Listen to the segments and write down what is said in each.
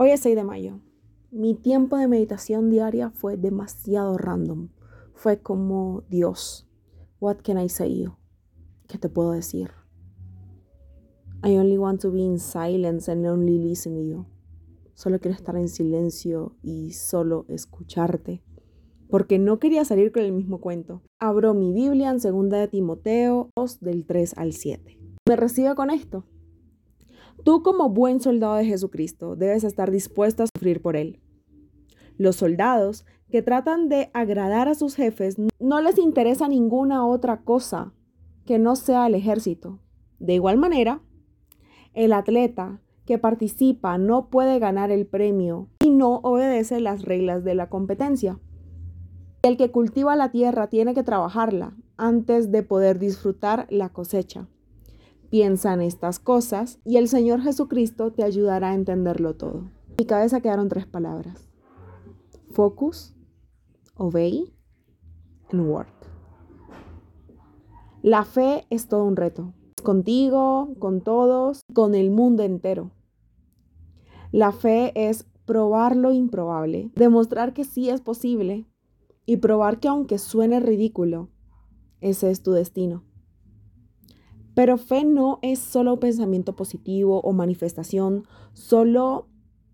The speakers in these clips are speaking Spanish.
Hoy es 6 de mayo. Mi tiempo de meditación diaria fue demasiado random. Fue como, Dios, what can I say you? ¿Qué te puedo decir? I only want to be in silence and only listen to you. Solo quiero estar en silencio y solo escucharte. Porque no quería salir con el mismo cuento. Abro mi Biblia en 2 de Timoteo 2 del 3 al 7. Me recibo con esto. Tú como buen soldado de Jesucristo debes estar dispuesto a sufrir por Él. Los soldados que tratan de agradar a sus jefes no les interesa ninguna otra cosa que no sea el ejército. De igual manera, el atleta que participa no puede ganar el premio y no obedece las reglas de la competencia. El que cultiva la tierra tiene que trabajarla antes de poder disfrutar la cosecha. Piensa en estas cosas y el Señor Jesucristo te ayudará a entenderlo todo. En mi cabeza quedaron tres palabras. Focus, obey and work. La fe es todo un reto. Contigo, con todos, con el mundo entero. La fe es probar lo improbable, demostrar que sí es posible y probar que aunque suene ridículo, ese es tu destino. Pero fe no es solo pensamiento positivo o manifestación, solo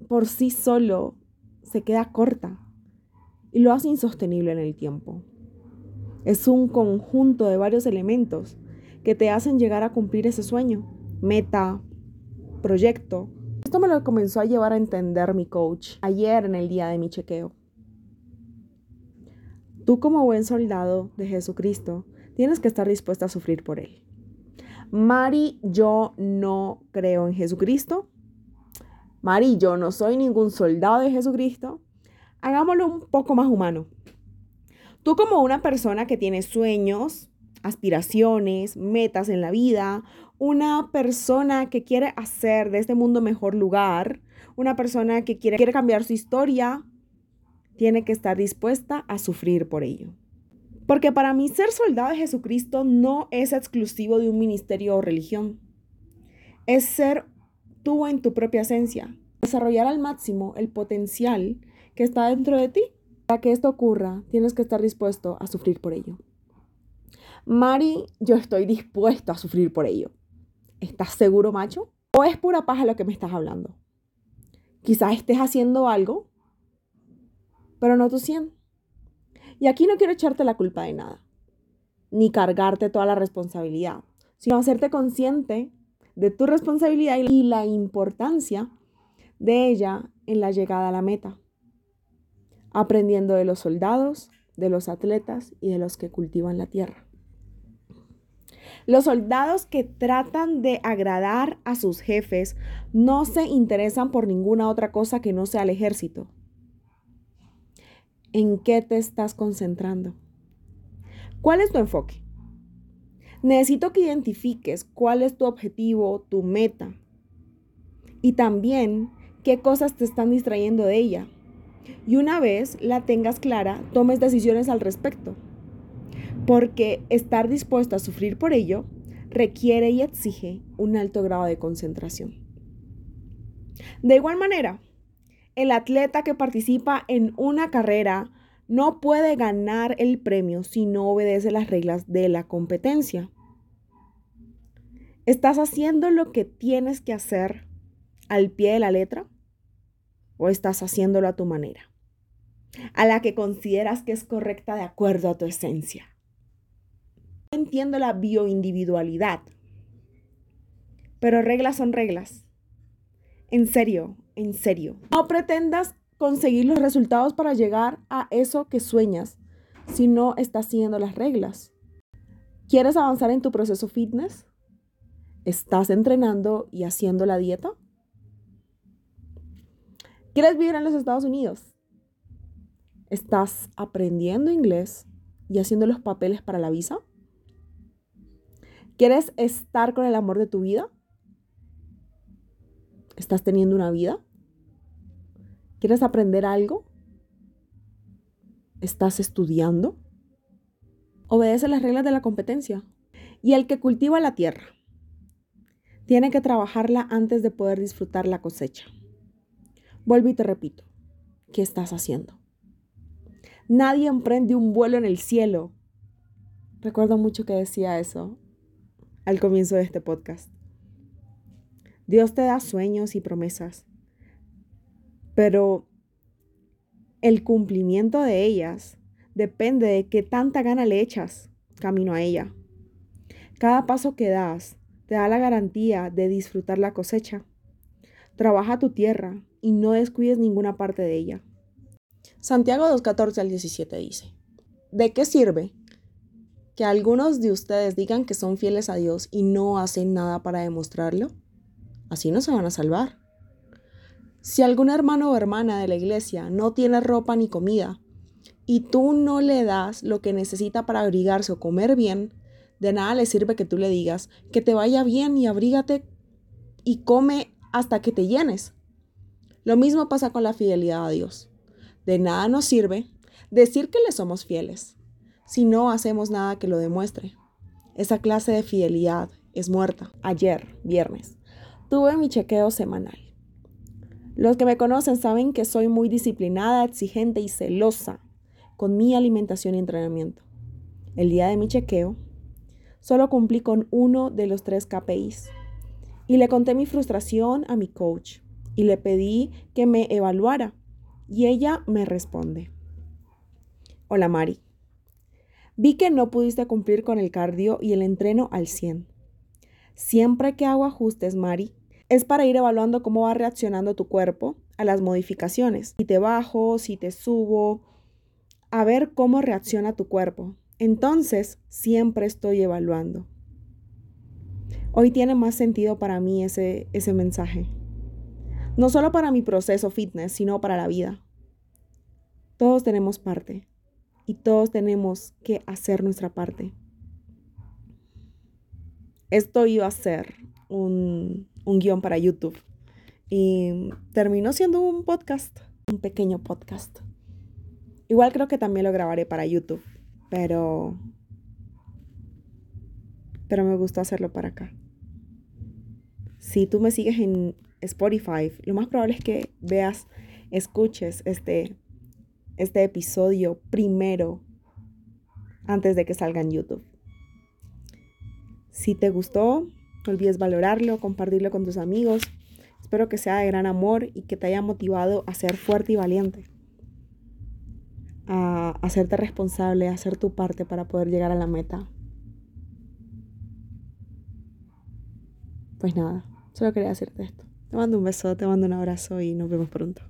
por sí solo se queda corta y lo hace insostenible en el tiempo. Es un conjunto de varios elementos que te hacen llegar a cumplir ese sueño, meta, proyecto. Esto me lo comenzó a llevar a entender mi coach ayer en el día de mi chequeo. Tú como buen soldado de Jesucristo tienes que estar dispuesta a sufrir por Él. Mari, yo no creo en Jesucristo. Mari, yo no soy ningún soldado de Jesucristo. Hagámoslo un poco más humano. Tú como una persona que tiene sueños, aspiraciones, metas en la vida, una persona que quiere hacer de este mundo mejor lugar, una persona que quiere, quiere cambiar su historia, tiene que estar dispuesta a sufrir por ello. Porque para mí ser soldado de Jesucristo no es exclusivo de un ministerio o religión. Es ser tú en tu propia esencia. Desarrollar al máximo el potencial que está dentro de ti. Para que esto ocurra, tienes que estar dispuesto a sufrir por ello. Mari, yo estoy dispuesto a sufrir por ello. ¿Estás seguro, macho? ¿O es pura paja lo que me estás hablando? Quizás estés haciendo algo, pero no tu 100. Y aquí no quiero echarte la culpa de nada, ni cargarte toda la responsabilidad, sino hacerte consciente de tu responsabilidad y la importancia de ella en la llegada a la meta, aprendiendo de los soldados, de los atletas y de los que cultivan la tierra. Los soldados que tratan de agradar a sus jefes no se interesan por ninguna otra cosa que no sea el ejército, en qué te estás concentrando. ¿Cuál es tu enfoque? Necesito que identifiques cuál es tu objetivo, tu meta. Y también qué cosas te están distrayendo de ella. Y una vez la tengas clara, tomes decisiones al respecto. Porque estar dispuesto a sufrir por ello requiere y exige un alto grado de concentración. De igual manera, el atleta que participa en una carrera no puede ganar el premio si no obedece las reglas de la competencia. ¿Estás haciendo lo que tienes que hacer al pie de la letra? ¿O estás haciéndolo a tu manera? A la que consideras que es correcta de acuerdo a tu esencia. Entiendo la bioindividualidad, pero reglas son reglas. En serio, en serio. No pretendas conseguir los resultados para llegar a eso que sueñas si no estás siguiendo las reglas. ¿Quieres avanzar en tu proceso fitness? ¿Estás entrenando y haciendo la dieta? ¿Quieres vivir en los Estados Unidos? ¿Estás aprendiendo inglés y haciendo los papeles para la visa? ¿Quieres estar con el amor de tu vida? ¿Estás teniendo una vida? ¿Quieres aprender algo? ¿Estás estudiando? Obedece las reglas de la competencia. Y el que cultiva la tierra tiene que trabajarla antes de poder disfrutar la cosecha. Vuelvo y te repito, ¿qué estás haciendo? Nadie emprende un vuelo en el cielo. Recuerdo mucho que decía eso al comienzo de este podcast. Dios te da sueños y promesas, pero el cumplimiento de ellas depende de qué tanta gana le echas camino a ella. Cada paso que das te da la garantía de disfrutar la cosecha. Trabaja tu tierra y no descuides ninguna parte de ella. Santiago 2.14 al 17 dice, ¿de qué sirve que algunos de ustedes digan que son fieles a Dios y no hacen nada para demostrarlo? Así no se van a salvar. Si algún hermano o hermana de la iglesia no tiene ropa ni comida y tú no le das lo que necesita para abrigarse o comer bien, de nada le sirve que tú le digas que te vaya bien y abrígate y come hasta que te llenes. Lo mismo pasa con la fidelidad a Dios. De nada nos sirve decir que le somos fieles si no hacemos nada que lo demuestre. Esa clase de fidelidad es muerta. Ayer, viernes, tuve mi chequeo semanal. Los que me conocen saben que soy muy disciplinada, exigente y celosa con mi alimentación y entrenamiento. El día de mi chequeo, solo cumplí con uno de los tres KPIs y le conté mi frustración a mi coach y le pedí que me evaluara y ella me responde. Hola Mari, vi que no pudiste cumplir con el cardio y el entreno al 100. Siempre que hago ajustes, Mari, es para ir evaluando cómo va reaccionando tu cuerpo a las modificaciones. Si te bajo, si te subo, a ver cómo reacciona tu cuerpo. Entonces, siempre estoy evaluando. Hoy tiene más sentido para mí ese, ese mensaje. No solo para mi proceso fitness, sino para la vida. Todos tenemos parte y todos tenemos que hacer nuestra parte. Esto iba a ser un, un guion para YouTube y terminó siendo un podcast, un pequeño podcast. Igual creo que también lo grabaré para YouTube, pero pero me gustó hacerlo para acá. Si tú me sigues en Spotify, lo más probable es que veas, escuches este, este episodio primero antes de que salga en YouTube. Si te gustó, no olvides valorarlo, compartirlo con tus amigos. Espero que sea de gran amor y que te haya motivado a ser fuerte y valiente, a hacerte responsable, a hacer tu parte para poder llegar a la meta. Pues nada, solo quería hacerte esto. Te mando un beso, te mando un abrazo y nos vemos pronto.